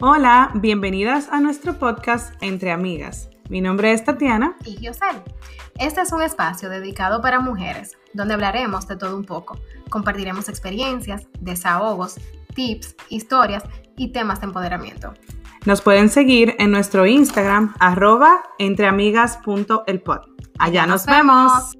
Hola, bienvenidas a nuestro podcast Entre Amigas. Mi nombre es Tatiana. Y Yosel. Este es un espacio dedicado para mujeres, donde hablaremos de todo un poco. Compartiremos experiencias, desahogos, tips, historias y temas de empoderamiento. Nos pueden seguir en nuestro Instagram, arroba entreamigas.elpod. Allá nos, vemos.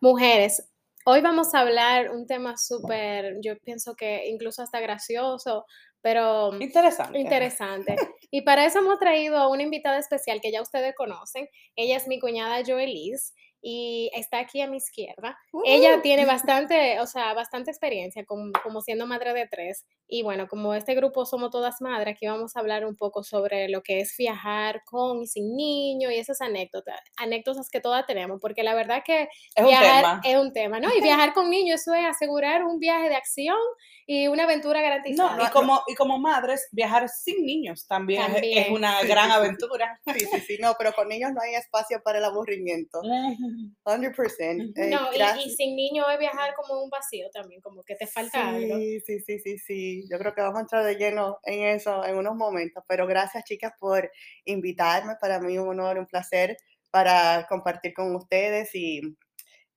Mujeres, hoy vamos a hablar un tema súper, yo pienso que incluso hasta gracioso, pero interesante. interesante. Y para eso hemos traído a una invitada especial que ya ustedes conocen. Ella es mi cuñada Joelise y está aquí a mi izquierda. Ella tiene bastante, o sea, bastante experiencia como, como, siendo madre de tres. Y bueno, como este grupo somos todas madres, aquí vamos a hablar un poco sobre lo que es viajar con y sin niño y esas anécdotas, anécdotas que todas tenemos, porque la verdad que es viajar un tema. es un tema, ¿no? Y viajar con niños, eso es asegurar un viaje de acción y una aventura garantizada. No, y como, y como madres, viajar sin niños también, También. Es, es una gran aventura. Sí, sí, sí, no, pero con niños no hay espacio para el aburrimiento. 100%. Eh, No, y- y, sin niño es viajar como un vacío también, como que te falta algo. Sí, sí, sí, sí, sí. Yo creo que vamos a entrar de lleno en eso en unos momentos. Pero gracias, chicas, por invitarme. Para mí un honor, un placer para compartir con ustedes y,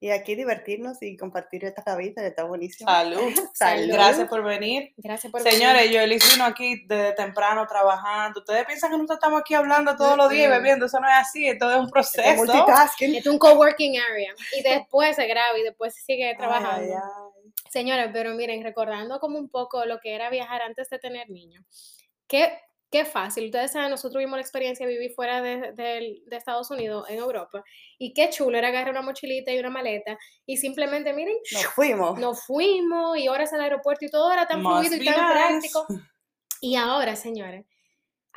y aquí divertirnos y compartir esta cabita. Está buenísimo. Salud. Salud. Gracias por venir. Gracias por Señores, yo Elis vino aquí desde temprano trabajando. Ustedes piensan que nosotros estamos aquí hablando todos los días y Mm-mm. bebiendo. Eso no es así, esto es un proceso. multitasking. Es un coworking area y después se graba y después se sigue trabajando. ay, ay. Señores, pero miren, recordando como un poco lo que era viajar antes de tener niños, qué, qué fácil. Ustedes saben, nosotros vimos la experiencia de vivir fuera de, de- de Estados Unidos, en Europa, y qué chulo era agarrar una mochilita y una maleta y simplemente, miren, Nos fuimos. nos fuimos y horas al aeropuerto y todo era tan Must fluido y tan nice. práctico. Y ahora, señores,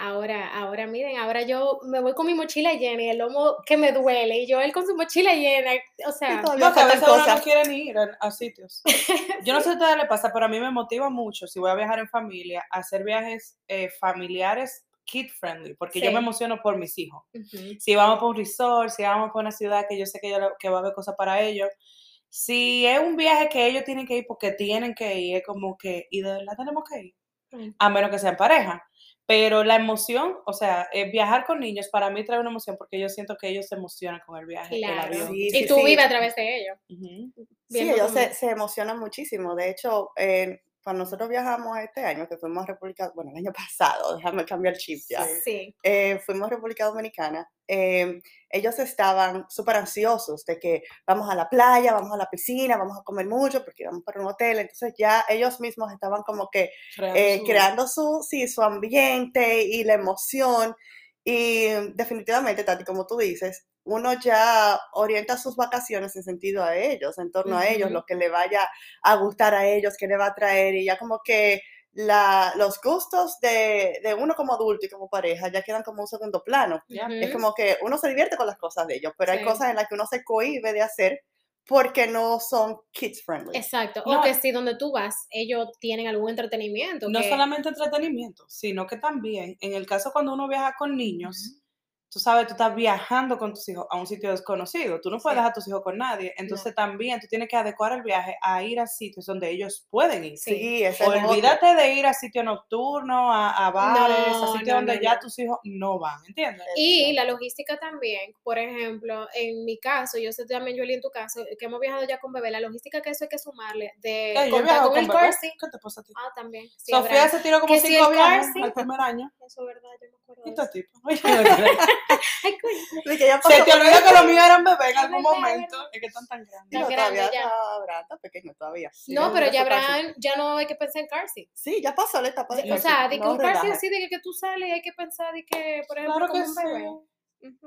ahora, ahora miren, ahora yo me voy con mi mochila llena y el lomo que me duele y yo él con su mochila llena, o sea, No, que a veces uno no cosas. quiere ni ir a, a sitios. Yo no sé si a ustedes les pasa, pero a mí me motiva mucho, si voy a viajar en familia, a hacer viajes eh, familiares kid friendly, porque yo me emociono por mis hijos. Si vamos por un resort, si vamos por una ciudad que yo sé que, yo, que va a haber cosas para ellos. Si es un viaje que ellos tienen que ir porque tienen que ir, es como que, ¿y de verdad tenemos que ir? A menos que sean pareja. Pero la emoción, o sea, eh, viajar con niños para mí trae una emoción porque yo siento que ellos se emocionan con el viaje, el claro. avión. Sí, y tú sí. vives a través de ello. Ujú. Sí, ellos se, se emocionan muchísimo. De hecho, eh, cuando nosotros viajamos este año, que fuimos a República, bueno, el año pasado, déjame cambiar chip ya, Sí, eh, fuimos a República Dominicana, eh, ellos estaban súper ansiosos de que vamos a la playa, vamos a la piscina, vamos a comer mucho porque vamos para un hotel. Entonces ya ellos mismos estaban como que Creando eh, su- creando su, sí, su ambiente y la emoción. Y definitivamente, Tati, como tú dices, uno ya orienta sus vacaciones en sentido a ellos, en torno a ellos, lo que le vaya a gustar a ellos, que le va a traer, y ya como que la, los gustos de, de uno como adulto y como pareja ya quedan como un segundo plano. Ya. ujú, Es como que uno se divierte con las cosas de ellos, pero hay cosas en las que uno se cohíbe de hacer porque no son kids friendly. Exacto. No. O que si donde tú vas, ellos tienen algún entretenimiento. No que- solamente entretenimiento, sino que también, en el caso cuando uno viaja con niños, tú sabes, tú estás viajando con tus hijos a un sitio desconocido, tú no puedes Sí. dejar a tus hijos con nadie, entonces también tú tienes que adecuar el viaje a ir a sitios donde ellos pueden ir. Sí. Sí, es. Olvídate de ir a sitios nocturnos, a, a bares, No, a sitios no, donde no, ya no. tus hijos no van, ¿entiendes? Y la logística también, por ejemplo, en mi caso, yo sé también, Julie, en tu caso, que hemos viajado ya con bebé, la logística que eso hay que sumarle, de Eh, he contar viajado con el bebé. car seat. ¿Qué te pasa a ti? Ah, también. sí, Sofía habrá- se tiró como que si cinco car viajes al primer año. Eso es verdad, yo me acuerdo ¿Y de tu eso. tipo? Ay, Se te olvida que los míos eran bebés en algún momento. Es que están tan grandes. No, Tan todavía grande ya. está, ¿verdad? está pequeño todavía. Sí, No, pero ya habrán, ya no hay que pensar en car seat. Sí, ya pasó la etapa de O car sea, de que no un car seat así, de que, que tú sales y hay que pensar de que, por ejemplo, Claro como un bebé. sí.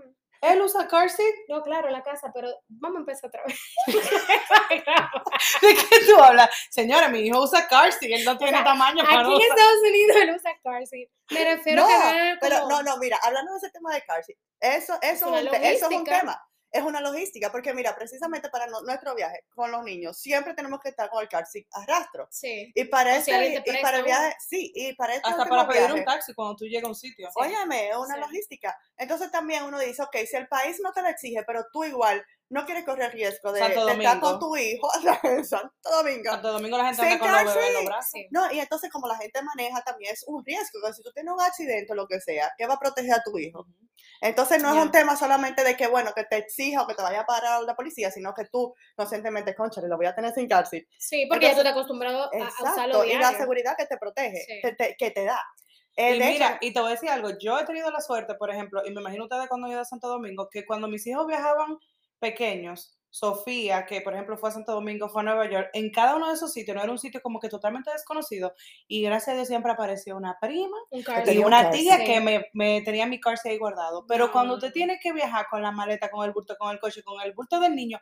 Él usa car seat. No, claro, la casa, pero vamos a empezar otra vez. ¿De qué tú hablas? Señora, mi hijo usa car seat. Él no tiene sea, tamaño para Aquí en. Estados Unidos él usa car seat. Me refiero No, que no pero como- no, no, mira, hablando de ese tema de car seat, eso, eso, es un eso es un tema. Es una logística, porque mira, precisamente para no- nuestro viaje con los niños, siempre tenemos que estar con el car seat a rastro. Sí. Y para, O si este, te y para el viaje, sí, y para este Hasta para pedir un taxi cuando tú llegas a un sitio. Óyeme, es una Sí. logística. Entonces también uno dice, ok, si el país no te lo exige, pero tú igual no quieres correr riesgo de, Santo de estar con tu hijo en Santo Domingo. Santo Domingo la gente Sin anda con los bebés en cárcel. los brazos. Sí. No, y entonces como la gente maneja también es un riesgo, que si tú tienes un accidente o lo que sea, ¿qué va a proteger a tu hijo? Entonces no es un tema solamente de que, bueno, que te exija o que te vaya a parar la policía, sino que tú conscientemente, concha, lo voy a tener sin cárcel. Sí, porque ya tú estás acostumbrado a, a usarlo Exacto, y la seguridad que te protege, Sí. te- te- que te da. Eh, Y de mira, hecho, y te voy a decir algo, yo he tenido la suerte, por ejemplo, y me imagino ustedes cuando yo a Santo Domingo, que cuando mis hijos viajaban pequeños, Sofía, que por ejemplo fue a Santo Domingo, fue a Nueva York, en cada uno de esos sitios, no era un sitio como que totalmente desconocido, y gracias a Dios siempre apareció una prima Un y una tía que me, me tenía mi car seat ahí guardado. Pero No, cuando no, usted tiene que viajar con la maleta, con el bulto, con el coche, con el bulto del niño,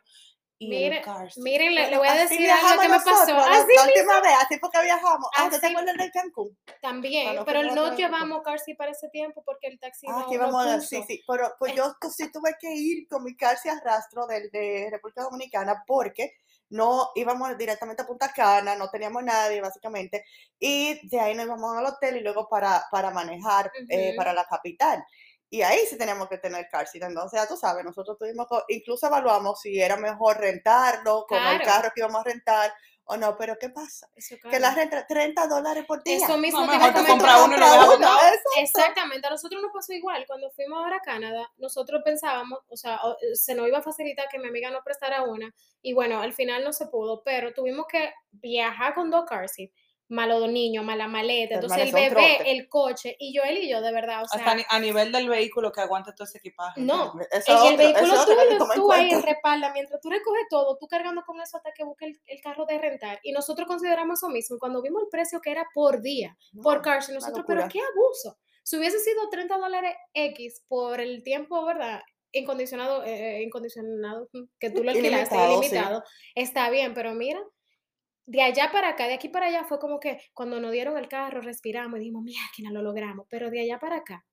y Mire, car seat. Miren, le, voy a decir algo que me pasó. la- Así la, mismo última vez, así porque viajamos. Ah, ¿tú te Así- acuerdas de Cancún? también, pero no llevamos car seat para ese tiempo porque el taxi Ah, no, que no íbamos a sí, sí, pero pues yo sí tuve que ir con mi cárcel a rastro del, de República Dominicana porque no íbamos directamente a Punta Cana, no teníamos nadie básicamente, y de ahí nos íbamos al hotel y luego para, para manejar eh, para la capital. Y ahí sí teníamos que tener cárcel, entonces ya tú sabes, nosotros tuvimos, incluso evaluamos si era mejor rentarlo con el carro que íbamos a rentar o no, pero ¿qué pasa? Eso, Que la renta 30 dólares por día. Eso mismo No, te iba a mejor te comentar. compra uno uno, eso. Exactamente, a nosotros nos pasó igual. Cuando fuimos ahora a Canadá, nosotros pensábamos, o sea, eh, se nos iba a facilitar que mi amiga nos prestara una, y bueno, al final no se pudo, pero tuvimos que viajar con dos car seats, más los niños, más la maleta, entonces el bebé, el coche, y Joel y yo, de verdad, o sea, Hasta a nivel del vehículo que aguante todo ese equipaje. no, es el otro- vehículo tomar en tú ahí en respalda, mientras tú recoges todo, tú cargando con eso hasta que busque el, el carro de rentar, y nosotros consideramos eso mismo, cuando vimos el precio que era por día, por car nosotros, pero qué abuso. Si hubiese sido 30 dólares X por el tiempo, ¿verdad? Incondicionado, eh, incondicionado, mm, que tú lo alquilaste, Ilimitado, sí. ilimitado, está bien, pero mira, de allá para acá, de aquí para allá, fue como que cuando nos dieron el carro, respiramos y dijimos, mira, lo logramos, pero de allá para acá,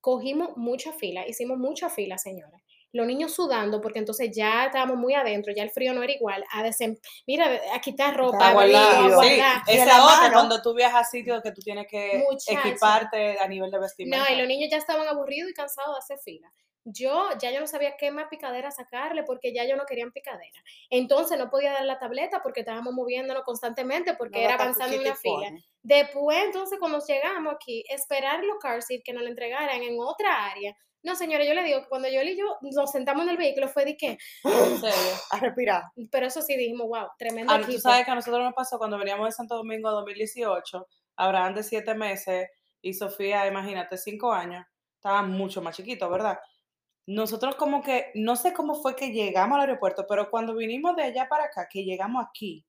cogimos mucha fila, hicimos mucha fila, señores. Los niños sudando, porque entonces ya estábamos muy adentro, ya el frío no era igual, a desem mira, a quitar ropa, a guardar, a sí. guardar. Y en Ese la otro, mano- cuando tú viajas a sitios que tú tienes que Muchacha. equiparte a nivel de vestimenta. No, y los niños ya estaban aburridos y cansados de hacer fila. Yo ya yo no sabía qué más picadera sacarle porque ya ellos no querían picadera. Entonces no podía dar la tableta porque estábamos moviéndonos constantemente porque No era avanzando en una fila. Después, entonces, cuando llegamos aquí, esperar los car seat que nos lo entregaran en otra área. No, señores, yo le digo que cuando yo y yo nos sentamos en el vehículo fue de que, En serio. A respirar. pero eso sí dijimos, wow, tremendo Ah, tú sabes que a nosotros nos pasó cuando veníamos de Santo Domingo 2018, Abraham de siete meses y Sofía, imagínate, cinco años, estaban mucho más chiquitos, ¿verdad? Nosotros como que, no sé cómo fue que llegamos al aeropuerto, pero cuando vinimos de allá para acá, que llegamos aquí,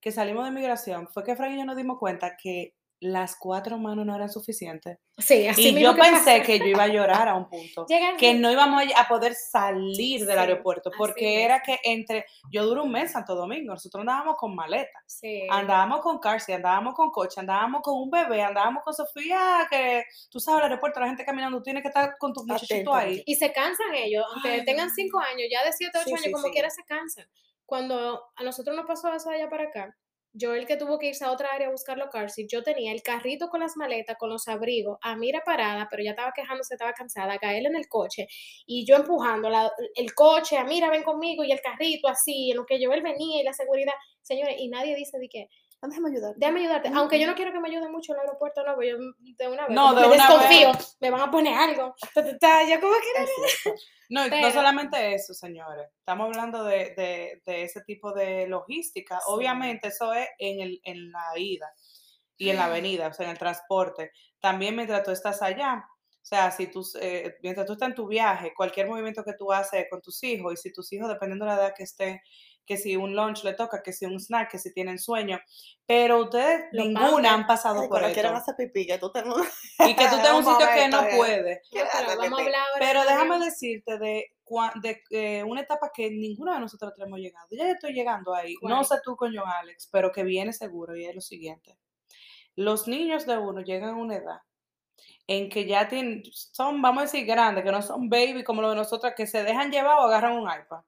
que salimos de migración, fue que Frank y yo nos dimos cuenta que las cuatro manos no eran suficientes. Sí, así Y mismo yo que pensé pasa. que yo iba a llorar a un punto. Llegan que no íbamos a- a poder salir del Sí, aeropuerto, porque era que entre, yo duré un mes en Santo Domingo, nosotros andábamos con maletas, Sí. andábamos con Carsi, andábamos con coche, andábamos con un bebé, andábamos con Sofía, que tú sabes, el aeropuerto, la gente caminando, tú tienes que estar con tu muchachito Atenta. ahí. Y se cansan ellos, aunque Ay, tengan cinco años, ya de siete, ocho Sí, años, sí, como sí. quiera se cansan. Cuando a nosotros nos pasó eso de allá para acá, yo el que tuvo que irse a otra área a buscar los car seats, yo tenía el carrito con las maletas, con los abrigos, a mira parada, pero ya estaba quejándose, estaba cansada, caer en el coche, y yo empujando el coche, a mira, ven conmigo, y el carrito así, en lo que yo él venía y la seguridad, señores, y nadie dice de qué, Déjame ayudar. déjame ayudarte, aunque yo no quiero que me ayuden mucho en el aeropuerto, no, pero yo de una vez, No, de me una desconfío, vez. me van a poner algo, yo como que. No, no solamente eso, señores, estamos hablando de, de- de ese tipo de logística. Sí. Obviamente eso es en, el, en la ida y en la avenida, o sea, en el transporte. También mientras tú estás allá, o sea, si tú, eh, mientras tú estás en tu viaje, cualquier movimiento que tú haces con tus hijos, y si tus hijos, dependiendo de la edad que estén, que si un lunch le toca, que si un snack, que si tienen sueño, pero ustedes ninguna han pasado Ay, por cuando quieran hacer pipí, que tú tengas Y que tú tengas un sitio que no de- puedes. No, pero Quédate, vamos a Pepe. hablar ahora Pero de déjame decirte de, de eh, una etapa que ninguno de nosotros hemos llegado. Ya yo estoy llegando ahí. No sé tú con John Alex, pero que viene seguro y es lo siguiente. Los niños de uno llegan a una edad en que ya tienen, son, vamos a decir, grandes, que no son baby como los de nosotras, que se dejan llevar o agarran un iPad,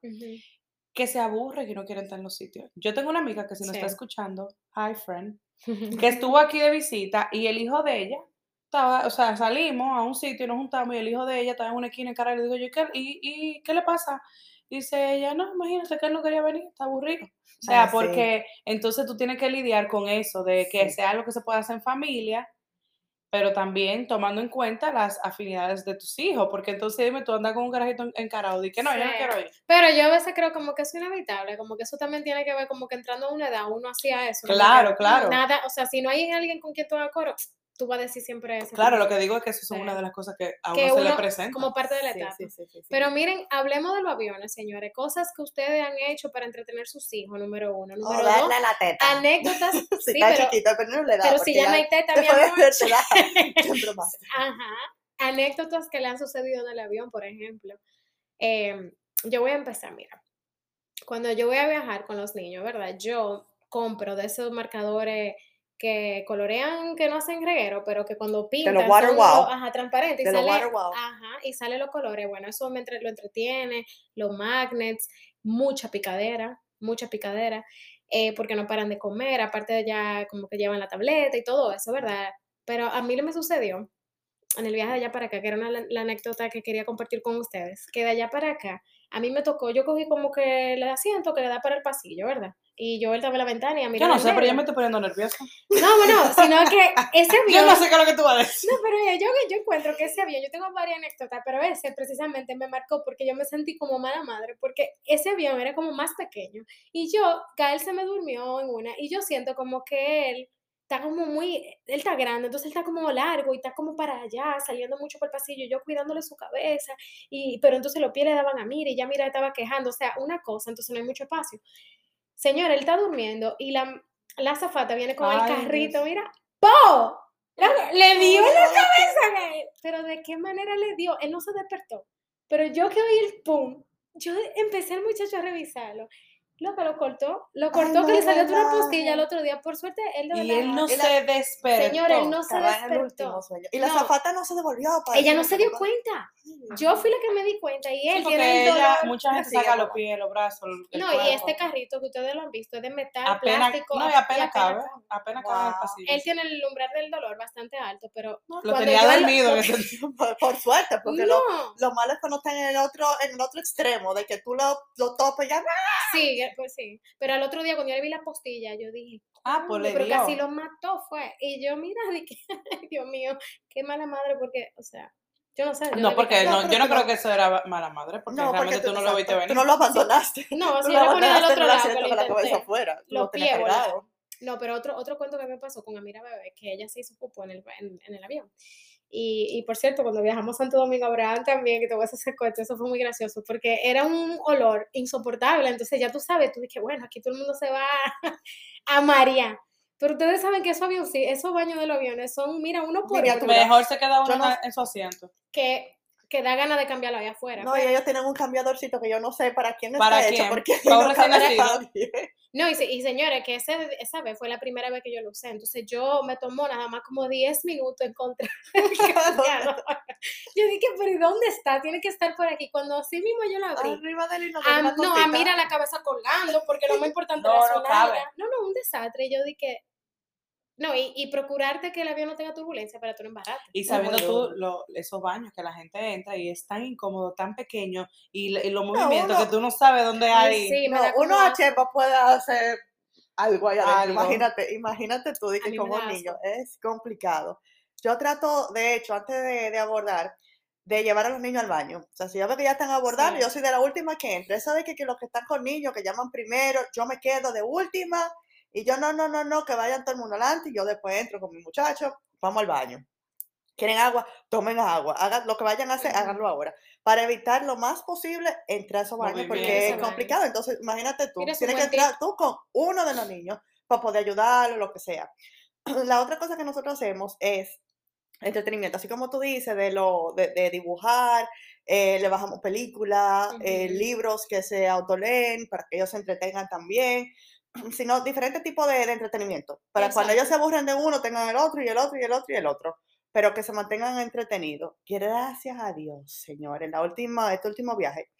que se aburren y no quieren estar en los sitios. Yo tengo una amiga que si nos está escuchando, hi friend, que estuvo aquí de visita y el hijo de ella estaba, o sea, salimos a un sitio y nos juntamos y el hijo de ella estaba en una esquina en cara y le digo yo, ¿qué, y, y, ¿qué le pasa? Dice ella, no, imagínate que él no quería venir, está aburrido. O sea, Ah, sí. porque entonces tú tienes que lidiar con eso, de que Sí. sea algo que se pueda hacer en familia, pero también tomando en cuenta las afinidades de tus hijos, porque entonces dime, tú andas con un carajito en- encarado y que no, yo no quiero ir. Pero yo a veces creo como que es inevitable, como que eso también tiene que ver como que entrando a una edad uno hacía eso. Claro, claro. Nada, o sea, si no hay alguien con quien tú coro, tú vas a decir siempre eso. Claro, lo que digo es que eso es Sí. una de las cosas que a uno que se le presenta. como parte de la etapa. sí, sí, sí, sí. Pero miren, hablemos de los aviones, señores. Cosas que ustedes han hecho para entretener sus hijos, número uno. O Número dos, darle a la teta. anécdotas. Si sí, está pero, chiquito, pero no le da. pero si ya no hay teta, mi amor. más. Ajá. Anécdotas que le han sucedido en el avión, por ejemplo. Em, yo voy a empezar, mira. Cuando yo voy a viajar con los niños, ¿verdad? Yo compro de esos marcadores que colorean, que no hacen reguero, pero que cuando pintan water son wow. ajá, transparente y sale, water wow. ajá, y sale los colores. Bueno, eso me entre- lo entretiene, los magnets, mucha picadera, mucha picadera, eh, porque no paran de comer, aparte de ya como que llevan la tableta y todo eso, ¿verdad? Pero a mí me sucedió en el viaje de allá para acá, que era una, la, la anécdota que quería compartir con ustedes, que de allá para acá, a mí me tocó, yo cogí como que el asiento que le da para el pasillo, ¿verdad? Y yo en la ventana y a mí Yo no sé, pero ya me estoy poniendo nerviosa. No, bueno, sino que ese Yo avión... no sé qué es lo que tú vas a decir. No, pero yo, yo encuentro que ese avión, yo tengo varias anécdotas, pero ese precisamente me marcó porque yo me sentí como mala madre, porque ese avión era como más pequeño. Y yo, Gael se me durmió en una, y yo siento como que él está como muy, él está grande, entonces él está como largo y está como para allá, saliendo mucho por el pasillo, yo cuidándole su cabeza, y, pero entonces los pies le daban a Mira y ya Mira estaba quejando, o sea, una cosa, entonces no hay mucho espacio. Señor, él está durmiendo y la, la azafata viene con el Ay, carrito, Dios. mira, ¡po! La- le dio en la cabeza a Gael. Pero ¿de qué manera le dio? Él no se despertó. Pero yo que oí el pum, yo empecé el muchacho a revisarlo. Loco, lo cortó. Lo cortó Ay, que no le salió otra relajes. postilla el otro día. Por suerte, él de Y él no él- se despertó. Señor, él no se despertó. Y la No. zafata no se devolvió. para Ella no se dio cuenta. Yo fui la que me di cuenta y Sí, él porque tiene el ella- dolor. mucha gente saca los pies, los brazos. el No, y este carrito que ustedes lo han visto es de metal, apenas, plástico. no, y apenas cabe, apenas cabe el Wow. pasillo. Él tiene el umbral del dolor bastante alto, pero lo tenía dormido en lo- ese Por, por suerte, porque lo, no. lo malo es cuando están en el otro, en el otro extremo, de que tú lo, lo topes ya. Sí, pues sí. Pero al otro día cuando yo le vi la postilla, yo dije, Ah, pues pero dio. casi lo mató fue. Y yo, mira, dije, Dios mío, qué mala madre, porque, o sea, yo no sé. yo No, porque no, yo no creo que eso era mala madre, porque No, porque realmente tú no lo viste venir. Tú no lo abandonaste. No, si lo yo lo ponía del otro lado, lo con la cabeza afuera. Lo pies. No, pero otro, otro cuento que me pasó con Amira Bebé, que ella se hizo en el, en, en el avión. Y, y por cierto, cuando viajamos a Santo Domingo, Abraham también, que te voy a hacer cuento, eso fue muy gracioso, porque era un olor insoportable. Entonces ya tú sabes, tú dije, bueno, aquí todo el mundo se va a marear. Pero ustedes saben que esos aviones, sí, esos baños de los aviones son, mira, uno por uno, Mejor se queda uno no- en su asiento. que, que da ganas de cambiarlo allá afuera. No, y pero- ellos tienen un cambiadorcito que yo no sé para quién ¿Para está quién? hecho, porque no. No, y, y señores, que ese, esa vez fue la primera vez que yo lo usé. Entonces yo me tomó nada más como 10 minutos el cambiador. Yo dije, pero ¿y dónde está? Tiene que estar por aquí. Cuando así mismo yo lo abrí. Arriba del Ah, no, a mira la cabeza colgando porque no me importa No, no cabe. No, no, un desastre. Y yo dije, no, y, y procurarte que el avión no tenga turbulencia para tú no embarrarte. Y sabiendo tú lo- esos baños que la gente entra y es tan incómodo, tan pequeño, y, los movimientos uno- que tú no sabes dónde Ay, hay. sí, No, uno a Chepa puede hacer algo allá adentro. Algo. Imagínate, imagínate tú, que como niño, es complicado. Yo trato, de hecho, antes de, de abordar, de llevar a los niños al baño. O sea, si yo veo que ya están abordando, Sí. yo soy de la última que entra. Eso de que, que los que están con niños, que llaman primero, yo me quedo de última, y yo, no, no, no, no, que vayan todo el mundo adelante, y yo después entro con mi muchacho, vamos al baño. ¿Quieren agua? Tomen agua. Hagan lo que vayan a hacer, háganlo ahora. Para evitar lo más posible entrar a esos baños, porque es baño. complicado. Entonces, imagínate tú, Mira, tienes que entrar tú con uno de los niños para poder ayudarlo, lo que sea. La otra cosa que nosotros hacemos es entretenimiento, así como tú dices, de, lo, de, de dibujar, eh, le bajamos películas, eh, libros que se autoleen para que ellos se entretengan también, sino diferentes tipos de, de entretenimiento, para cuando ellos se aburren de uno, tengan el otro y el otro y el otro y el otro, pero que se mantengan entretenidos. Gracias a Dios, señores, la última, este último viaje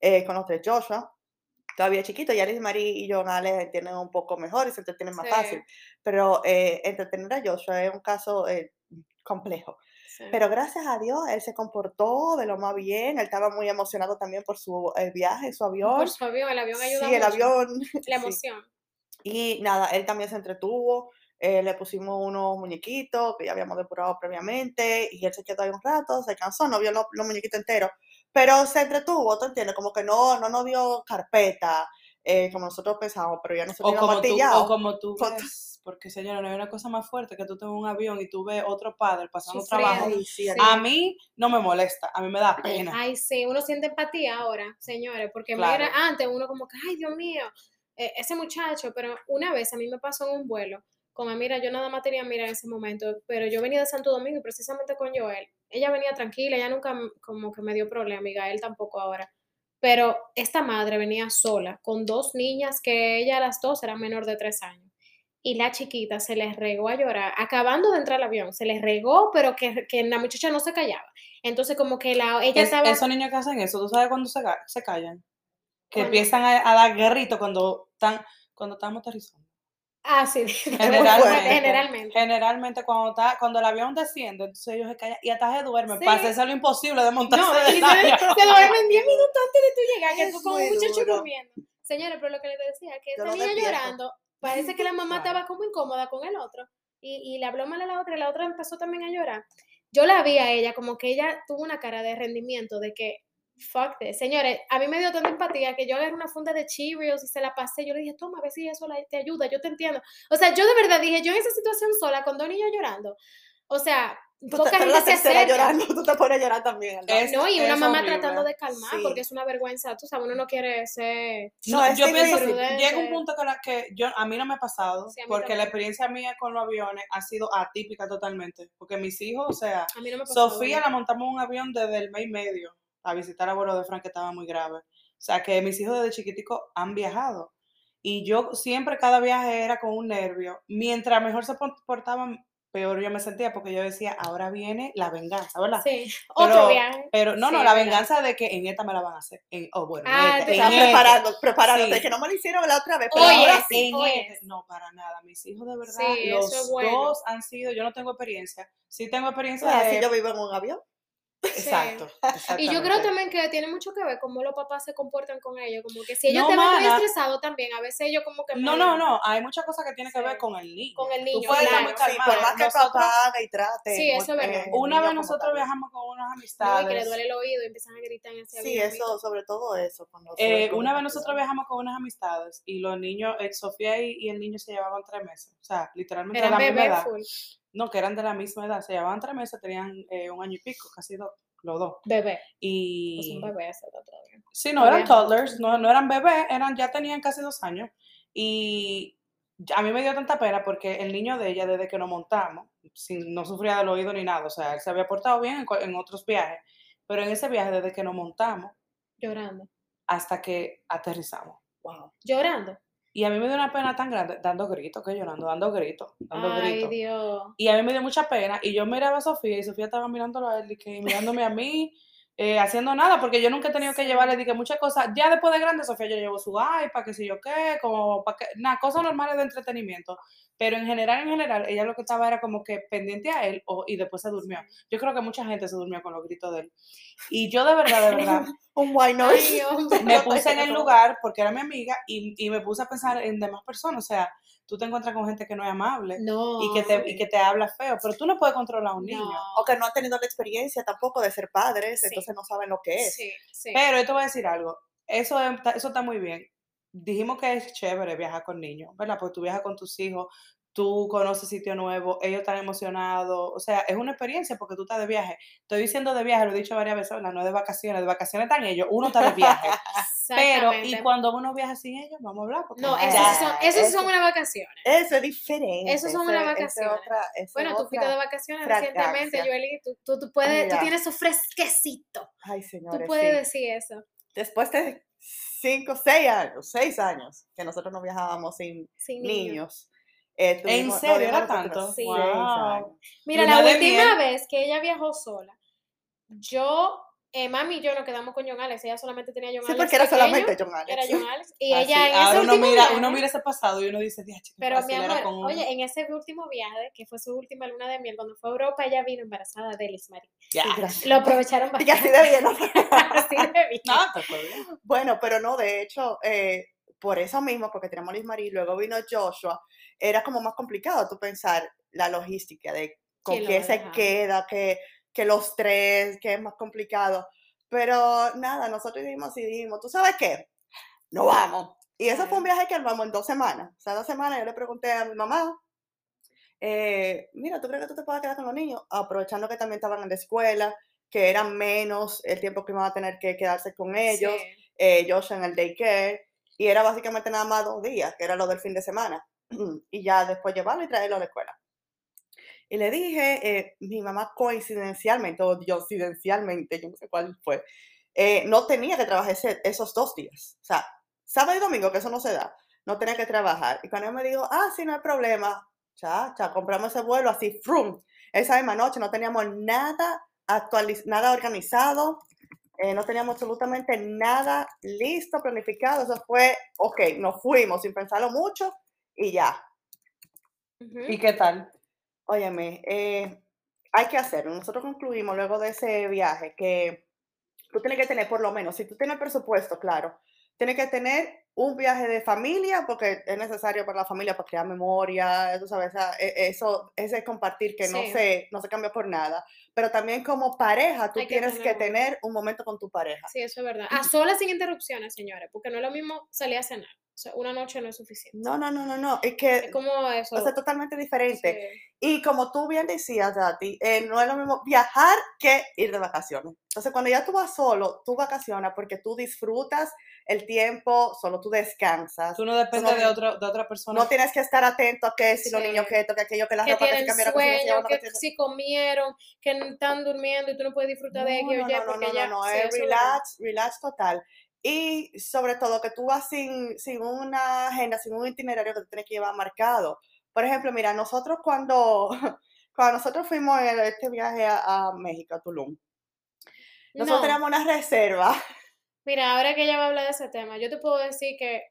eh, con los tres Joshua, todavía chiquito, ya Liz Marie y John Alex entienden un poco mejor y se entretienen más Sí. fácil, pero eh, entretener a Joshua es un caso eh, complejo. Sí. Pero gracias a Dios, él se comportó de lo más bien. Él estaba muy emocionado también por su el viaje, su avión. Por su avión, el avión ayuda sí, el avión. La sí. Y nada, él también se entretuvo. eh, le pusimos unos muñequitos que ya habíamos depurado previamente y él se quedó ahí un rato, se cansó, no vio los, los muñequitos enteros, pero se entretuvo, ¿tú entiendes? Como que no, no nos dio carpeta, eh, como nosotros pensábamos, pero ya no se O como, tú, martillado. o como tú ves, porque señora, no hay una cosa más fuerte que tú tengas un avión y tú ves otro padre pasando Sufriendo. trabajo. Ay, sí, Sí. A mí no me molesta, a mí me da pena. Ay, sí, uno siente empatía ahora, señores, porque Claro. mira, antes uno como que, ay, Dios mío, eh, ese muchacho, pero una vez a mí me pasó en un vuelo con Amira, yo nada más tenía a Amira en ese momento, pero yo venía de Santo Domingo y precisamente con Joel. Ella venía tranquila, ella nunca como que me dio problema, amiga, él tampoco ahora. Pero esta madre venía sola, con dos niñas que ella las dos eran menor de tres años. Y la chiquita se les regó a llorar, acabando de entrar al avión, se les regó, pero que, que la muchacha no se callaba. Entonces como que la, ella Es- estaba... esos niños que hacen eso, ¿tú sabes cuándo se, se callan? Que ¿Cuándo? empiezan a, a dar guerrito cuando están cuando estamos aterrizando. Ah, sí, Generalmente, generalmente. generalmente cuando, está, cuando el avión desciende, entonces ellos se callan y hasta se duermen. Sí. Para hacerse lo imposible de montarse No, del y se, avión. se duermen 10 minutos antes de tú llegar, que tú con un muchacho duro. durmiendo. Señores, pero lo que les decía, que lo niña llorando, parece que la mamá Claro. estaba como incómoda con el otro y, y le habló mal a la otra y la otra empezó también a llorar. Yo la vi a ella como que ella tuvo una cara de rendimiento de que, fuck this. Señores, a mí me dio tanta empatía que yo agarré una funda de Cheerios y se la pasé. Yo le dije, toma, a ver si eso te ayuda, yo te entiendo. O sea, yo de verdad dije, yo en esa situación sola con dos niños llorando, o sea, Tú poca gente la se acerca. llorando, tú te pones a llorar también. Es- No, y una mamá horrible. tratando de calmar, Sí. porque es una vergüenza, tú sabes, uno no quiere ser... No, yo pienso es- llega un punto que, la, que yo, a mí no me ha pasado, Sí, porque la experiencia mía con los aviones ha sido atípica totalmente. Porque mis hijos, o sea, A mí no me pasó. Sofía la montamos en un avión desde el mes y medio a visitar a abuelo de Frank que estaba muy grave. O sea, que mis hijos desde chiquitico han viajado. Y yo siempre, cada viaje era con un nervio. Mientras mejor se portaban, peor yo me sentía, porque yo decía, ahora viene la venganza, ¿verdad? Sí, Pero- otro viaje. Pero no, Sí, no, la verdad. venganza de que en esta me la van a hacer. En, oh, bueno, en Ah, esta, te en esta. preparando, preparándote, Sí. que no me lo hicieron la otra vez, pero Oye, ahora sí. En Oye. no, para nada. Mis hijos de verdad, Sí, los es bueno. dos han sido, yo no tengo experiencia. Sí tengo experiencia Ah, de... si yo vivo en un avión. Exacto, Y yo creo también que tiene mucho que ver cómo los papás se comportan con ellos, como que si ellos No, te ven muy mana. estresados también, a veces ellos como que... No, no, no, hay muchas cosas que tienen que Sí. ver con el niño. Con el Tú niño, puedes claro. muy Sí, por más que el Nosotros- papá haga y trate. Sí, eso es eh, verdad. Una vez nosotros viajamos con unas No, y amistades. que le duele el oído y empiezan a gritar en ese Sí, avión. eso, sobre todo eso. Cuando Eh, una vez nosotros viajamos con unas amistades y los niños, eh, Sofía y, y el niño se llevaban tres meses. O sea, literalmente de Eran la misma bebés edad. full. No, que eran de la misma edad. Se llevaban tres meses, tenían eh, un año y pico, casi dos, los dos. Bebé. Pues Y un bebé otro todavía. Sí, no eran toddlers, no, no eran bebés, eran, ya tenían casi dos años. Y a mí me dio tanta pena porque el niño de ella, desde que nos montamos, sin, no sufría del oído ni nada, o sea, él se había portado bien en otros viajes, pero en ese viaje, desde que nos montamos Llorando. hasta que aterrizamos. Wow. Llorando. Y a mí me dio una pena tan grande, dando gritos, que llorando, dando gritos, dando Ay, gritos. Dios. Y a mí me dio mucha pena. Y yo miraba a Sofía y Sofía estaba mirándolo a él y que mirándome a mí, eh, haciendo nada, porque yo nunca he tenido que llevarle dije, muchas cosas. Ya después de grande, Sofía yo llevo su iPad, qué sé yo qué, como para que, nada, cosas normales de entretenimiento. Pero en general, en general, ella lo que estaba era como que pendiente a él o, y después se durmió. Yo creo que mucha gente se durmió con los gritos de él. Y yo de verdad, de verdad, Un. Ay, hombre. me puse en el lugar porque era mi amiga y, y me puse a pensar en demás personas. O sea, tú te encuentras con gente que no es amable No. y que te, y que te habla feo, pero tú no puedes controlar a un niño. No. O que no han tenido la experiencia tampoco de ser padres, Sí. entonces no saben lo que es. Sí, sí. Pero yo te voy a decir algo, eso, eso está muy bien. Dijimos que es chévere viajar con niños, ¿verdad? Porque tú viajas con tus hijos, tú conoces sitio nuevo, ellos están emocionados, o sea, es una experiencia porque tú estás de viaje. Estoy diciendo de viaje, lo he dicho varias veces. No es de vacaciones, de vacaciones están ellos, uno está de viaje. Pero, y cuando uno viaja sin ellos, vamos a hablar. Porque No, esas ya, son, esas sí son unas vacaciones. Eso es diferente. Eso son unas vacaciones. otra- Bueno, tú fuiste de vacaciones fragancia. recientemente, Joely. Tú, tú, tú puedes, tú tienes su fresquecito. Ay, Tú señores, puedes sí. decir eso. Después de cinco, seis años, seis años que nosotros no viajábamos sin Sin niños. niños. Eh, ¿En serio era tanto? Seis Wow. Mira, la última miel. vez que ella viajó sola, yo eh, mami y yo nos quedamos con John Alex. Ella solamente tenía John Sí, Alex. porque era pequeño, solamente John Alex. Era John Alex. Y Así, ella en ese ahora uno último mira, viaje- uno mira ese pasado y uno dice, "Diache, qué Pero mi amor, con uno". oye, en ese último viaje, que fue su última luna de miel, cuando fue a Europa, ella vino embarazada de Liz Marie. Ya. Sí. Lo aprovecharon Y bastante. así de bien. Así de bien. No, fue bien. Bueno, pero no, de hecho, eh, por eso mismo, porque tenemos a Liz Marie, luego vino Joshua, era como más complicado tú pensar la logística de con ¿Quién se queda, que, que los tres, que es más complicado. Pero nada, nosotros dijimos y dijimos, ¿tú sabes qué? No vamos. Y eso fue un viaje que armamos en dos semanas. O sea, dos semanas yo le pregunté a mi mamá, eh, mira, ¿tú crees que tú te puedas quedar con los niños? Aprovechando que también estaban en la escuela, que eran menos el tiempo que iban a tener que quedarse con ellos Sí. eh, Josh en el daycare, y era básicamente nada más dos días, que era lo del fin de semana, y ya después llevarlo y traerlo a la escuela. Y le dije, eh, mi mamá coincidencialmente, o diosidencialmente, yo no sé cuál fue, eh, no tenía que trabajar ese- esos dos días. O sea, sábado y domingo, que eso no se da, no tenía que trabajar. Y cuando me dijo, ah, sí, no hay problema, ya, ya, compramos ese vuelo así, frum. Esa misma noche no teníamos nada actualiz nada organizado, eh, no teníamos absolutamente nada listo, planificado. Eso fue, ok, nos fuimos sin pensarlo mucho y ya. ¿Y qué tal? Óyeme, eh, hay que hacerlo. Nosotros concluimos luego de ese viaje que tú tienes que tener por lo menos, si tú tienes presupuesto, claro, tienes que tener un viaje de familia porque es necesario para la familia para crear memoria, tú sabes, e- eso, ese compartir que no, Sí. se, no se cambia por nada. Pero también como pareja, tú que tienes que tener un- tener un momento con tu pareja. Sí, eso es verdad. A solas sin interrupciones, señores, porque no es lo mismo salir a cenar. O sea, una noche no es suficiente. No, no, no, no, no, es que Es como eso. ser totalmente diferente. sí. Y como tú bien decías, Dati, eh, no es lo mismo viajar que ir de vacaciones. Entonces, cuando ya tú vas solo, tú vacacionas porque tú disfrutas el tiempo, solo tú descansas. Tú no dependes no- de, otro, de otra persona. No tienes que estar atento a que si los niños que esto, que aquello, que la que ropa que se tienen cambiaron, que si no se sueño, llevaron, que que si- comieron, que no están durmiendo y tú no puedes disfrutar de No, ellos no, ya no, no, porque no, ya no, verdad. relax, relax total. Y sobre todo que tú vas sin, sin una agenda, sin un itinerario que tú tienes que llevar marcado. Por ejemplo, mira, nosotros cuando, cuando nosotros fuimos en este viaje a, a México, a Tulum, nosotros No, teníamos una reserva. mira, ahora que ella va a hablar de ese tema, yo te puedo decir que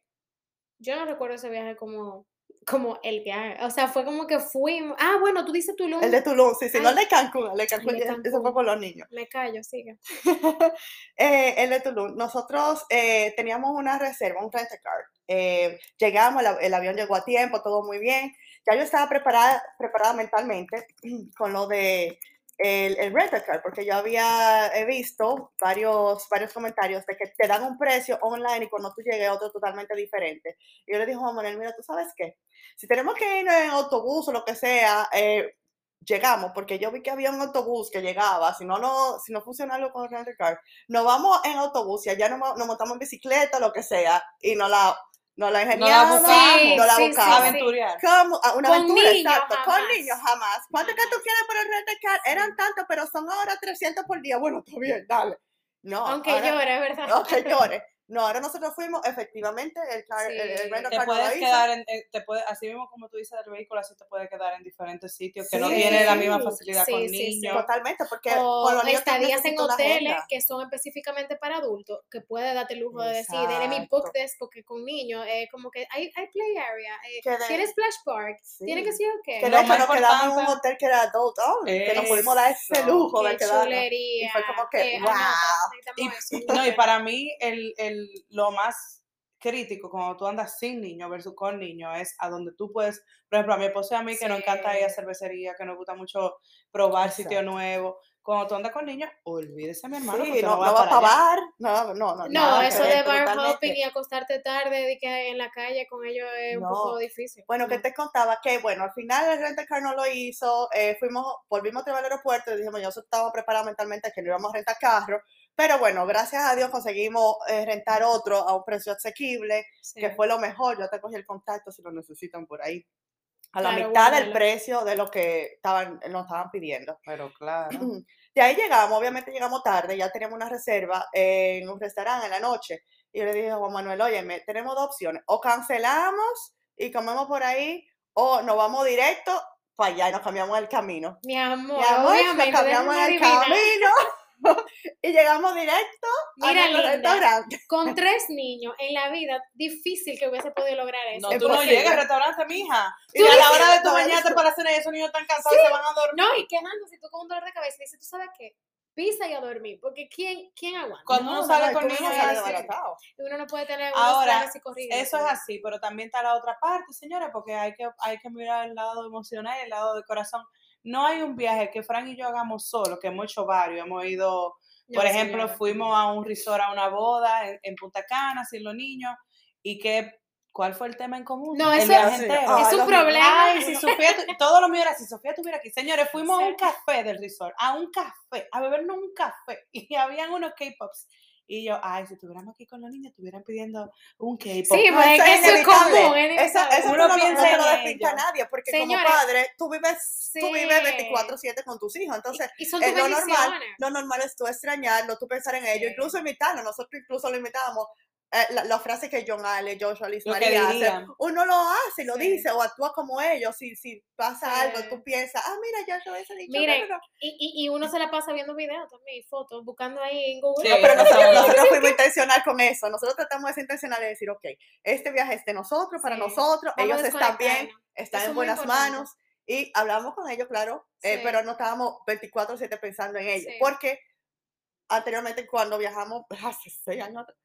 yo no recuerdo ese viaje como, como el viaje. O sea, fue como que fuimos. Ah, bueno, tú dices Tulum. El de Tulum, sí, sí, no el de Cancún, el de Cancún, de eso fue por los niños. Me callo, sigue. Eh, el de Tulum, nosotros eh, teníamos una reserva, un rent a car. Eh, llegamos, el, el avión llegó a tiempo, todo muy bien. Ya yo estaba preparada, preparada mentalmente con lo de el, el rent a car, porque yo había he visto varios, varios comentarios de que te dan un precio online y cuando tú llegues otro totalmente diferente. Y yo le dije Juan Manuel, mira, ¿tú sabes qué? Si tenemos que ir en autobús o lo que sea, eh, llegamos, porque yo vi que había un autobús que llegaba, si no, no, si no funciona algo con el rent a car, nos vamos en autobús y allá nos, nos montamos en bicicleta, lo que sea, y nos la, nos la ingeniamos, nos la Sí, sí, buscamos. sí. Aventurear. Como a una Con aventura, niños exacto. Con niños jamás. ¿Cuánto que tú quieres por el rent a car? Eran tantos, pero son ahora 300 por día. Bueno, está bien, dale. No, Aunque ahora- llore, ¿verdad? Aunque llore. No, ahora nosotros fuimos, efectivamente, el, car, el, el Te car no puedes hizo. quedar en, eh, te puede, así mismo como tú dices del vehículo, así te puede quedar en diferentes sitios que no Sí. tiene la misma facilidad Sí, con sí, sí. niños. Totalmente, porque o con los niños tú estadías en hoteles que son específicamente para adultos, que puede darte el lujo de decir, de mi book this, porque con niños es como que hay, hay play area, eh, tiene splash park, tiene que ser qué. Que más nos quedamos en un hotel que era adult only, que nos pudimos dar ese lujo de quedarnos. chulería. Y fue como que, eh, wow. Y, necesitamos eso, no, y para mí el, el, lo más crítico cuando tú andas sin niño versus con niño es a donde tú puedes, por ejemplo, a mi esposo y a mí que nos encanta ir a cervecería, que nos gusta mucho probar sitio nuevo. Cuando tú andas con niños, olvídese mi hermano. Sí, no, no va va para para allá. bar, no, no, no. No, eso de bar totalmente. hopping y acostarte tarde de que en la calle con ellos es un No. poco difícil. Bueno, que No. te contaba que, bueno, al final el rent car no lo hizo, eh, fuimos, volvimos a traer al aeropuerto y dijimos, nosotros estábamos preparados mentalmente que no íbamos a rentar carro, pero bueno, gracias a Dios conseguimos eh, rentar otro a un precio asequible, Sí. que fue lo mejor, yo te cogí el contacto si lo necesitan por ahí, a la Claro, mitad del precio de lo que estaban, nos estaban pidiendo. Pero claro. De ahí llegamos, obviamente llegamos tarde, ya teníamos una reserva en un restaurante en la noche. Y yo le dije a Juan Manuel, oye, tenemos dos opciones, o cancelamos y comemos por ahí, o nos vamos directo para allá y nos cambiamos el camino. Mi amor, Mi amor, obviamente, nos cambiamos el adivinar. camino. y llegamos directo Mira, a linda. restaurante. Con tres niños en la vida, difícil que hubiese podido lograr eso. No, Es tú no llegas al restaurante, mija. Tú Y a la hora de tu bañarte eso- para cenar, esos niños están cansados y se van a dormir. No, y quejándose tú con un dolor de cabeza y dices, ¿tú sabes qué? Pisa y a dormir, porque ¿quién, quién aguanta? Cuando No, uno no, sale con niños. Y uno no puede tener Ahora, y corridos. Eso es así, pero también está la otra parte, señora, porque hay que, hay que mirar el lado emocional y el lado del corazón. No hay un viaje que Fran y yo hagamos solo, que hemos hecho varios. Hemos ido, por ejemplo, fuimos a un resort, a una boda en, en Punta Cana, sin los niños. ¿Y qué, cuál fue el tema en común? No, el eso- viaje Sí. entero. Ay, es un problema. Ay, si Sofía, todo lo mío era si Sofía estuviera aquí. Señores, fuimos a un café del resort, a un café, a bebernos un café. Y habían unos K-Pops. Y yo, ay, si estuviéramos aquí con los niños, estuvieran pidiendo un K-Pop. Sí, pues es eso que es eso es común. es Eso, eso Uno no, no- piensa no te lo despinta ello. nadie, porque Señores. como padre, tú vives, tú Sí. vives 24-7 con tus hijos. Entonces, y son eh, lo normal, lo normal es tú extrañarlo, tú pensar en ello, Sí. incluso imitarlo. Nosotros incluso lo imitábamos. Eh, la, la frase que John Ale, Joshua, Liz María hace, uno lo hace, lo Sí. dice o actúa como ellos. Si, si pasa Sí. algo, tú piensas, ah, mira, Joshua hubiese dicho. no, Miren, no, no". Y, y, y uno se la pasa viendo videos también, y fotos, buscando ahí en Google. Sí, No, pero nosotros, nosotros fuimos intencional con eso. Nosotros tratamos de ser intencional de decir, ok, este viaje es de nosotros, para Sí. nosotros, Vamos ellos están bien, están Eso en buenas manos. Y hablamos con ellos, claro, eh, Sí. pero no estábamos 24-7 pensando en ellos. Sí. Porque anteriormente, cuando viajamos, hace seis años atrás,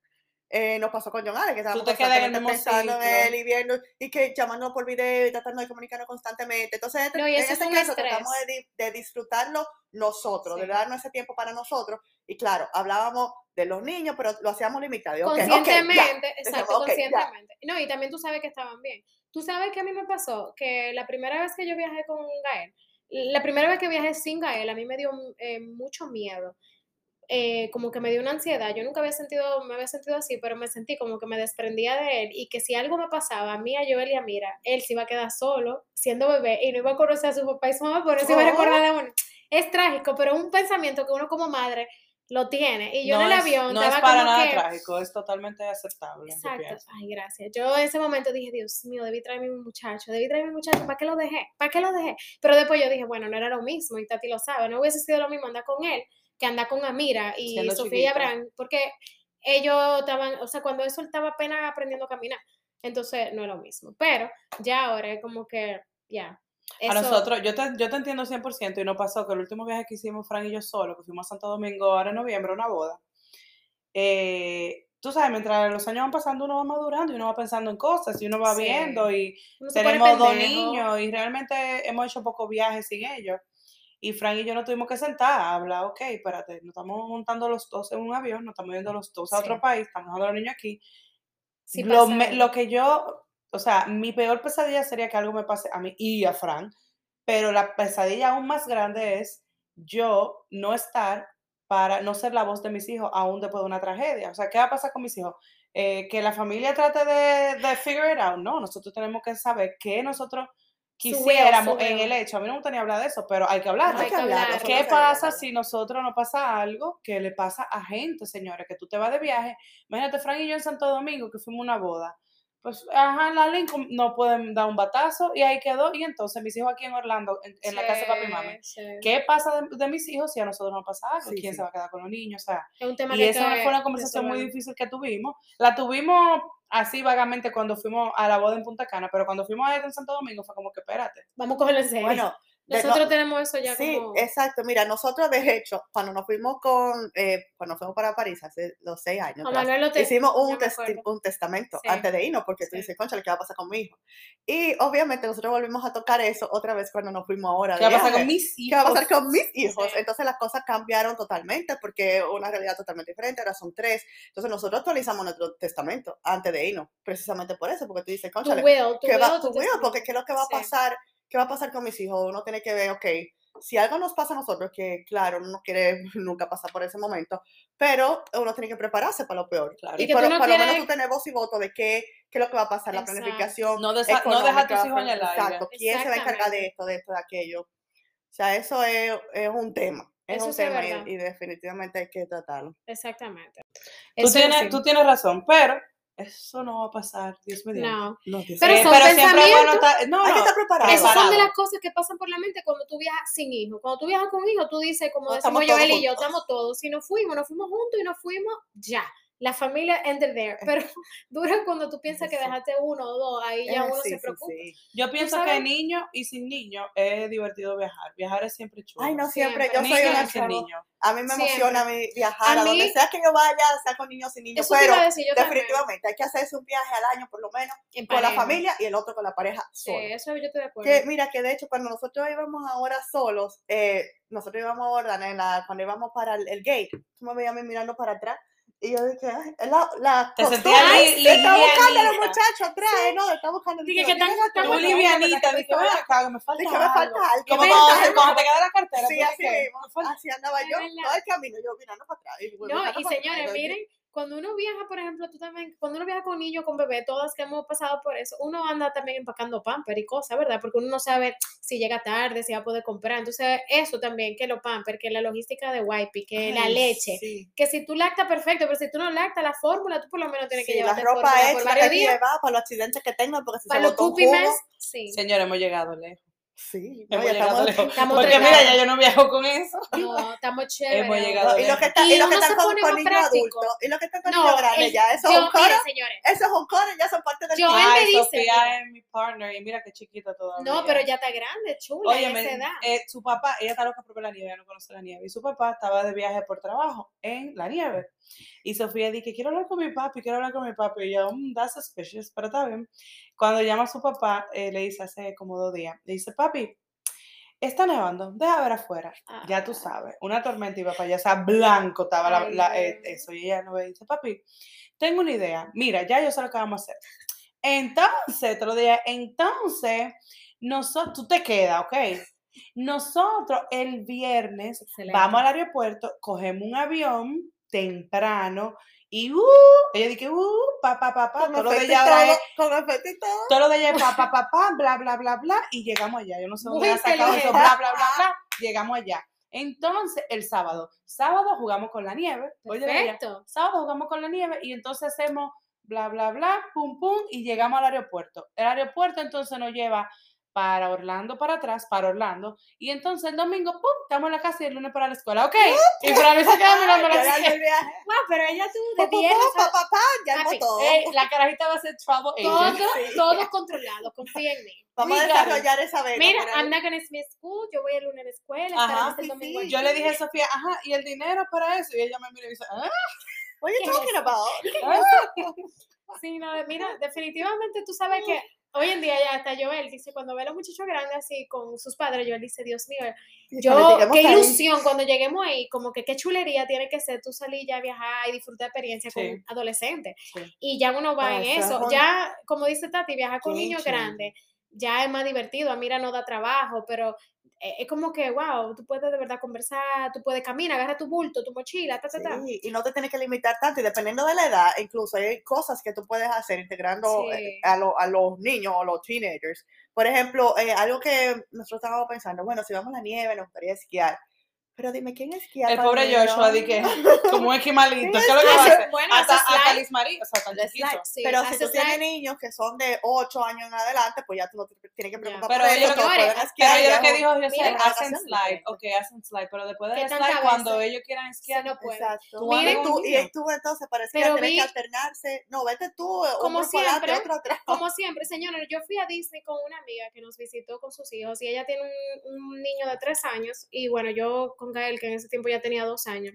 eh, nos pasó con John Ale, que estábamos en constantemente mismo pensando en él y viendo, y que llamando por video y tratando de comunicarnos constantemente. Entonces, No, y en eso es este caso, tratamos de, de disfrutarlo nosotros, de darnos ese tiempo para nosotros. Y claro, hablábamos de los niños, pero lo hacíamos limitado. ya. conscientemente, exacto, Decíamos, "Ok, ya". conscientemente. No, y también tú sabes que estaban bien. Tú sabes que a mí me pasó que la primera vez que yo viajé con Gael, la primera vez que viajé sin Gael, a mí me dio eh, mucho miedo. Eh, como que me dio una ansiedad. Yo nunca había sentido, me había sentido así, pero me sentí como que me desprendía de él y que si algo me pasaba a mí, a Joel y a Mira, él se iba a quedar solo, siendo bebé, y no iba a conocer a su papá y su mamá, no se iba a recordar de uno. Es trágico, pero es un pensamiento que uno como madre lo tiene. Y yo no en el es, avión no estaba es para nada que... trágico, es totalmente aceptable. Exacto. Ay, gracias. Yo en ese momento dije, Dios mío, debí traerme mi muchacho, debí traerme mi muchacho, ¿para qué lo dejé? ¿Para qué lo dejé? Pero después yo dije, bueno, no era lo mismo, y Tati lo sabe, no hubiese sido lo mismo andar con él que andar con Amira y Siendo Sofía y. Abraham, porque ellos estaban, o sea, cuando eso él estaba apenas aprendiendo a caminar, entonces no es lo mismo. Pero ya ahora es como que, ya. A eso- nosotros, yo te, yo te entiendo 100% y no pasó que el último viaje que hicimos Fran y yo solo, que fuimos a Santo Domingo ahora en noviembre, a una boda, eh, tú sabes, mientras los años van pasando uno va madurando y uno va pensando en cosas y uno va Sí. viendo y uno tenemos dos niños y realmente hemos hecho pocos viajes sin ellos. Y Fran y yo nos tuvimos que sentar a hablar, ok, espérate, nos estamos montando los dos en un avión, nos estamos yendo los dos a otro Sí. país, estamos dejando a los niños aquí. Sí lo, me- lo que yo, o sea, mi peor pesadilla sería que algo me pase a mí y a Fran, pero la pesadilla aún más grande es yo no estar para no ser la voz de mis hijos aún después de una tragedia. O sea, ¿qué va a pasar con mis hijos? Eh, que la familia trate de, de figure it out. No, nosotros tenemos que saber qué nosotros quisiéramos en el hecho. A mí no me gustaría hablar de eso, pero hay que hablar. Hay que hablar. ¿Qué pasa si nosotros nos pasa algo que le pasa a gente, señores? Que tú te vas de viaje. Imagínate, Frank y yo en Santo Domingo, que fuimos a una boda. Pues, ajá, la Lincoln no pueden dar un batazo y ahí quedó. Y entonces mis hijos aquí en Orlando, en, en la casa de papi y mami. Sí. ¿Qué pasa de, de mis hijos si a nosotros nos pasa algo? Sí, ¿Quién se va a quedar con los niños? O sea, Es un tema y que esa fue una conversación muy difícil que tuvimos. La tuvimos así vagamente cuando fuimos a la boda en Punta Cana, pero cuando fuimos a en Santo Domingo fue como que espérate. Vamos a cogerlo en serio. Bueno, de- no- Nosotros tenemos eso ya Sí, como... exacto. Mira, nosotros de hecho, cuando nos fuimos con, eh, cuando fuimos para París hace los seis años, atrás, te- hicimos un, testi- un testamento Sí. antes de irnos, porque tú Sí. dices, concha, ¿qué va a pasar con mi hijo? Y obviamente nosotros volvimos a tocar eso otra vez cuando nos fuimos ahora. ¿Qué va a pasar con mis hijos? ¿Qué va a pasar con mis hijos? Sí. Entonces las cosas cambiaron totalmente porque una realidad totalmente diferente, ahora son tres. Entonces nosotros actualizamos nuestro testamento antes de irnos, precisamente por eso, porque tú dices, concha, ¿qué va, will, tu tu will? Porque ¿qué es lo que va a pasar? ¿Qué va a pasar con mis hijos? Uno tiene que ver, ok, si algo nos pasa a nosotros, que claro, uno no quiere nunca pasar por ese momento, pero uno tiene que prepararse para lo peor. Claro. Y, Y que por, tú no por lo menos quieres- tú tener voz y voto de qué, qué es lo que va a pasar, la Exacto. planificación. No desa- no deja a tus hijos en el aire. Exacto. ¿Quién se va a encargar de esto, de esto, de aquello? O sea, eso es, es un tema. Es Eso un tema y, y definitivamente hay que tratarlo. Exactamente. Tú Eso tienes, sí. tú tienes razón, pero Eso no va a pasar, Dios me No. No, Dios Pero son pero siempre es bueno estar- no, Hay que estar preparado. Esas son de las cosas que pasan por la mente cuando tú viajas sin hijos. Cuando tú viajas con hijos, tú dices, como No, decimos estamos todos Joel y yo, estamos todos. Si nos fuimos, nos fuimos juntos y nos fuimos ya. La familia ended there. Pero dura cuando tú piensas que Sí. dejaste uno o dos, ahí ya Eh, uno sí, se sí, preocupa. sí. Yo pienso que niño y sin niño es divertido viajar. Viajar es siempre chulo. Ay, no, siempre. Siempre. Yo soy una sin niño. A mí me Siempre. emociona a mí viajar a, A donde sea que yo vaya, sea con niños sin niños, pero decir también. definitivamente hay que hacerse un viaje al año por lo menos En con la familia y el otro con la pareja Sí, solo. eso yo estoy de acuerdo. Que mira, que de hecho cuando nosotros íbamos ahora solos, eh, nosotros íbamos ahora en la, cuando íbamos para el, el gate, tú me veías a mí mirando para atrás y yo dije, "Ay, la, la Te sentías li- estar buscando a los muchachos atrás, eh, no, estar buscando Dije dije, que tan- "Mira, tan livianita, dije, me falta Dije, me falta algo. Como cuando, falta se- algo". cuando te queda la cartera. Sí, así Así andaba yo todo el camino, yo mirando para atrás. No, y señores, miren, cuando uno viaja, por ejemplo, tú también, cuando uno viaja con niño, con bebé, todas que hemos pasado por eso, uno anda también empacando pamper y cosas, ¿verdad? Porque uno no sabe si llega tarde, si va a poder comprar. Entonces, eso también, que los pamper, que la logística de wipey, que la "Ay, leche, sí". que si tú lactas, perfecto, pero si tú no lactas, la fórmula, tú por lo menos tienes que Sí, la ropa por extra varios que días. llevar para los accidentes que tengan, porque si Para se los botó un puppy jugo, sí. Señores, hemos llegado lejos. Sí, no, Hemos ya llegado estamos- estamos Porque mira, ya yo no viajo con eso. No, estamos chéveres. Hemos llegado y los que están, Y y los que uno están con, con niños adultos, y los que están con No, niños grandes, ya, eso es yo, un coro, mire, señores, eso es un coro, ya son parte del Yo- él me dice, Sofía mira. es mi partner y mira qué chiquita todavía. no, pero ya está grande, chula, Oye, ya esa edad. eh, su papá, ella está loca por la nieve, ella no conoce la nieve. Y su papá estaba de viaje por trabajo en la nieve. Y Sofía dice, quiero hablar con mi papi, quiero hablar con mi papi. Y yo, mm, that's suspicious, pero está bien. Cuando llama a su papá, eh, le dice hace como dos días, le dice, papi, está nevando, deja ver afuera. Ya tú Ah. sabes, una tormenta para allá, o sea, blanco estaba la- Ay, la- eh, eso. Y ella no ve, dice, papi, tengo una idea, mira, ya yo sé lo que vamos a hacer. Entonces, te lo dije, entonces, nosotros, tú te quedas, ¿ok? Nosotros el viernes Excelente. vamos al aeropuerto, cogemos un avión temprano y uh, ella dice, uh, pa, pa, pa, pa, todo lo de ella ahora es, con todo. lo de ella es pa, pa, pa, pa, bla, bla, bla, bla, y llegamos allá. Yo no sé dónde ha sacado eso, bla, bla, bla, bla, llegamos allá. Entonces, el sábado, sábado jugamos con la nieve, Perfecto. sábado jugamos con la nieve y entonces hacemos bla, bla, bla, pum, pum, y llegamos al aeropuerto. El aeropuerto entonces nos lleva para Orlando, para atrás, para Orlando, y entonces el domingo, pum, estamos en la casa y el lunes para la escuela, ¿ok? Y mí se queda mirando la viaje. Wow, pero ella tuvo de Pa, pa, viernes pa, a- pa, pa, ya armó todo. Ey, la carajita va a ser travel todo, agent. Todo controlado, confía en mí. Vamos a desarrollar esa vena. Mira. I'm not gonna miss school, yo voy el lunes a la escuela, Ajá, sí, sí. Yo le dije a Sofía, ajá, ¿y el dinero para eso? Y ella me mira y dice, ah, What are you ¿qué es talking about? Sí, no, mira, definitivamente tú sabes que hoy en día ya hasta Joel dice, cuando ve a los muchachos grandes así con sus padres, Joel dice, Dios mío, yo, qué ahí. ilusión cuando lleguemos ahí, como que qué chulería tiene que ser tú salir ya a viajar y disfrutar experiencia Sí. con adolescentes. Sí. Y ya uno va Ah, en eso Ya, como dice Tati, viajar con niños grandes ya es más divertido. A Mira no da trabajo, pero es como que, wow, tú puedes de verdad conversar, tú puedes caminar, agarra tu bulto, tu mochila, ta, ta, ta. Sí, y no te tienes que limitar tanto, y dependiendo de la edad, incluso hay cosas que tú puedes hacer integrando eh, Sí. a, lo- a los niños o los teenagers. Por ejemplo, eh, algo que nosotros estábamos pensando, bueno, si vamos a la nieve, nos gustaría esquiar. Pero dime, ¿quién esquía? el para pobre? Joshua, di que como un esquimalito, ¿qué es lo que va a Hace- hacer? bueno, Hasta. Liz Marie, o sea, tan El chiquito. slide. Sí, pero si tú tienes niños que son de 8 años en adelante, pues ya tú no te tienes que preocupar Pero por ellos ellos, lo que que- pueden pero esquiar. Pero yo lo que es dijo José, hacen slide, ok, hacen slide, pero después ¿Qué del slide, cuando ellos quieran esquiar, no puede. Exacto. Tú y, andas tú, y tú entonces para esquiar tienes que alternarse. No, vete tú, Como siempre, otro atrás. Como siempre, señores, yo fui a Disney con una amiga que nos visitó con sus hijos y ella tiene un, un niño de tres años y bueno, yo con Gael, que en ese tiempo ya tenía dos años.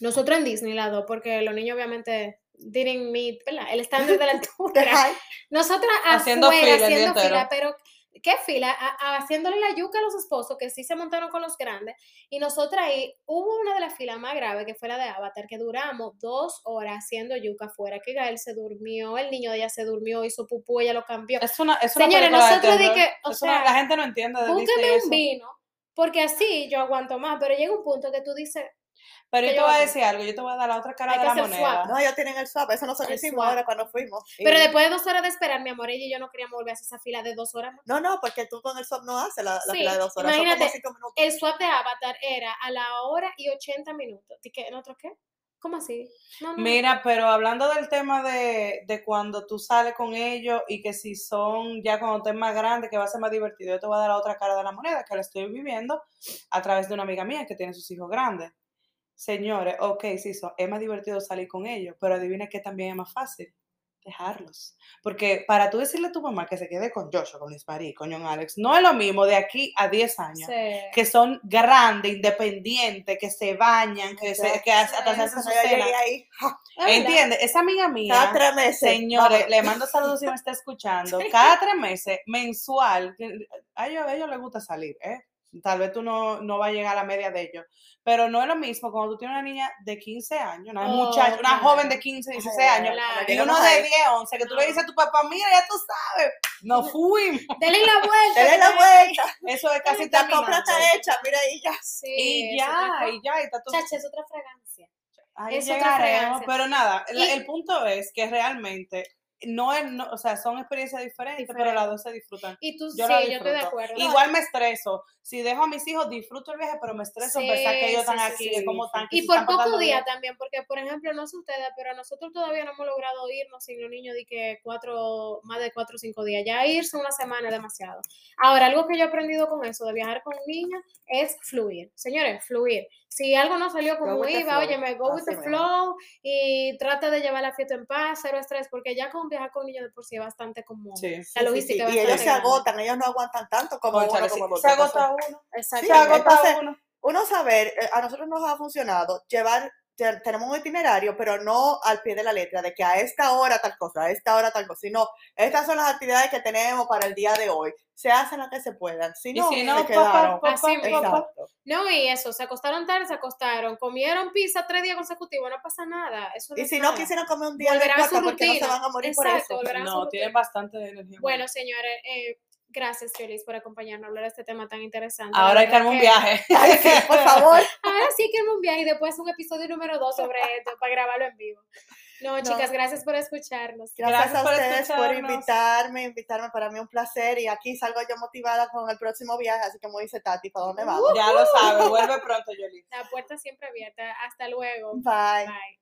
Nosotros en Disney las dos, porque los niños obviamente didn't meet, ¿verdad? El estándar de la altura. Nosotras Haciendo afuera, fila haciendo fila, pero ¿qué fila? A- a- haciéndole la yuca a los esposos que sí se montaron con los grandes. Y nosotras ahí, hubo una de las filas más graves que fue la de Avatar, que duramos dos horas haciendo yuca afuera, que Gael se durmió, el niño de ella se durmió, hizo pupú, ella lo cambió. es una, es una Señores, de nosotros terror. que, o Es una- sea, la gente no entiende de Búsqueme eso. un vino, porque así yo aguanto más, pero llega un punto que tú dices, Pero yo te voy a decir algo, yo te voy a dar la otra cara de la moneda. swap. No, ellos tienen el swap, eso nosotros hicimos swap. ahora cuando fuimos. pero Y- después de dos horas de esperar, mi amor, ella y yo no queríamos volver a hacer esa fila de dos horas más. No, no, porque tú con el swap no haces la, la Sí, fila de dos horas, son imagínate, como cinco minutos. El swap de Avatar era a la hora y 80 minutos. ¿Y qué? ¿En otro qué? ¿Cómo así? Mira, pero hablando del tema de, de cuando tú sales con ellos y que si son ya cuando estés más grande, que va a ser más divertido, yo te voy a dar la otra cara de la moneda que la estoy viviendo a través de una amiga mía que tiene sus hijos grandes. Señores, ok, sí, so- es más divertido salir con ellos, pero adivina que también es más fácil dejarlos. Porque para tú decirle a tu mamá que se quede con Joshua, con Marí, con John Alex, no es lo mismo de aquí a 10 años. Sí. Que son grandes, independientes, que se bañan, que, se, que hasta se hacen su cena. ¿Entiendes? Esa amiga cada mía, tres meses. señores, le mando saludos si me está escuchando. Cada tres meses, mensual, a ellos, a ellos les gusta salir, ¿eh? Tal vez tú no, no vas a llegar a la media de ellos. Pero no es lo mismo cuando tú tienes una niña de 15 años, una Oh, muchacha, una claro. joven de 15, 16 Ay, años, Claro. y uno de ahí. 10, 11, que tú le dices a tu papá, mira, ya tú sabes, nos fuimos. Denle la vuelta. Dele la vuelta. Eso es casi La compra está hecha, mira ahí ya. Sí, Y ya, y ya, y está todo Chacha, es otra fragancia. Ahí Es otra fragancia. pero nada, el, Y- el punto es que realmente no es, no- o sea, son experiencias diferentes, pero las dos se disfrutan. Y tú, Yo sí, yo estoy de acuerdo. Igual me estreso. Si dejo a mis hijos, disfruto el viaje, pero me estreso Sí, pensar que ellos están sí, aquí, que como Y por días bien. también, porque por ejemplo, no sé ustedes, pero nosotros todavía no hemos logrado irnos sin los niños de que cuatro, más de cuatro o cinco días. Ya irse una semana es demasiado. Ahora, algo que yo he aprendido con eso, de viajar con niños, es fluir. Señores, fluir. Si algo no salió como with the iba, flow, oye, me go with the mismo. flow y trata de llevar la fiesta en paz, cero estrés, porque ya con viajar con niños de por sí es bastante común. Sí. La Sí, sí, logística sí. Y ellos se agotan, ellos no aguantan tanto como uno sí, como se agota uno. Exacto. Se agota entonces, uno. uno saber, eh, a nosotros nos ha funcionado llevar, tenemos un itinerario, pero no al pie de la letra, de que a esta hora tal cosa, a esta hora tal cosa, sino estas son las actividades que tenemos para el día de hoy. Se hacen las que se puedan. Si Y no, si no, se pa, quedaron. pa, pa, Así pa, mismo. pa, pa. Exacto. No, y eso, se acostaron tarde, se acostaron, comieron pizza tres días consecutivos, no pasa nada. Eso no Y si no nada. quisieran comer un día, no Volverán a su importa, porque no se van a morir Exacto, por eso. No, tienen bastante energía. Bueno, señores, eh, gracias, Jolis, por acompañarnos a hablar de este tema tan interesante. ahora hay que armar un viaje. Ay, sí, por favor. Ahora sí que un viaje y después un episodio número dos sobre esto para grabarlo en vivo. No, chicas, gracias por escucharnos. Gracias, Gracias a por ustedes por invitarme, invitarme para mí un placer y aquí salgo yo motivada con el próximo viaje, así que como dice Tati, ¿para dónde vamos? Ya lo sabes, vuelve pronto, Yoli. La puerta siempre abierta. Hasta luego. Bye. Bye.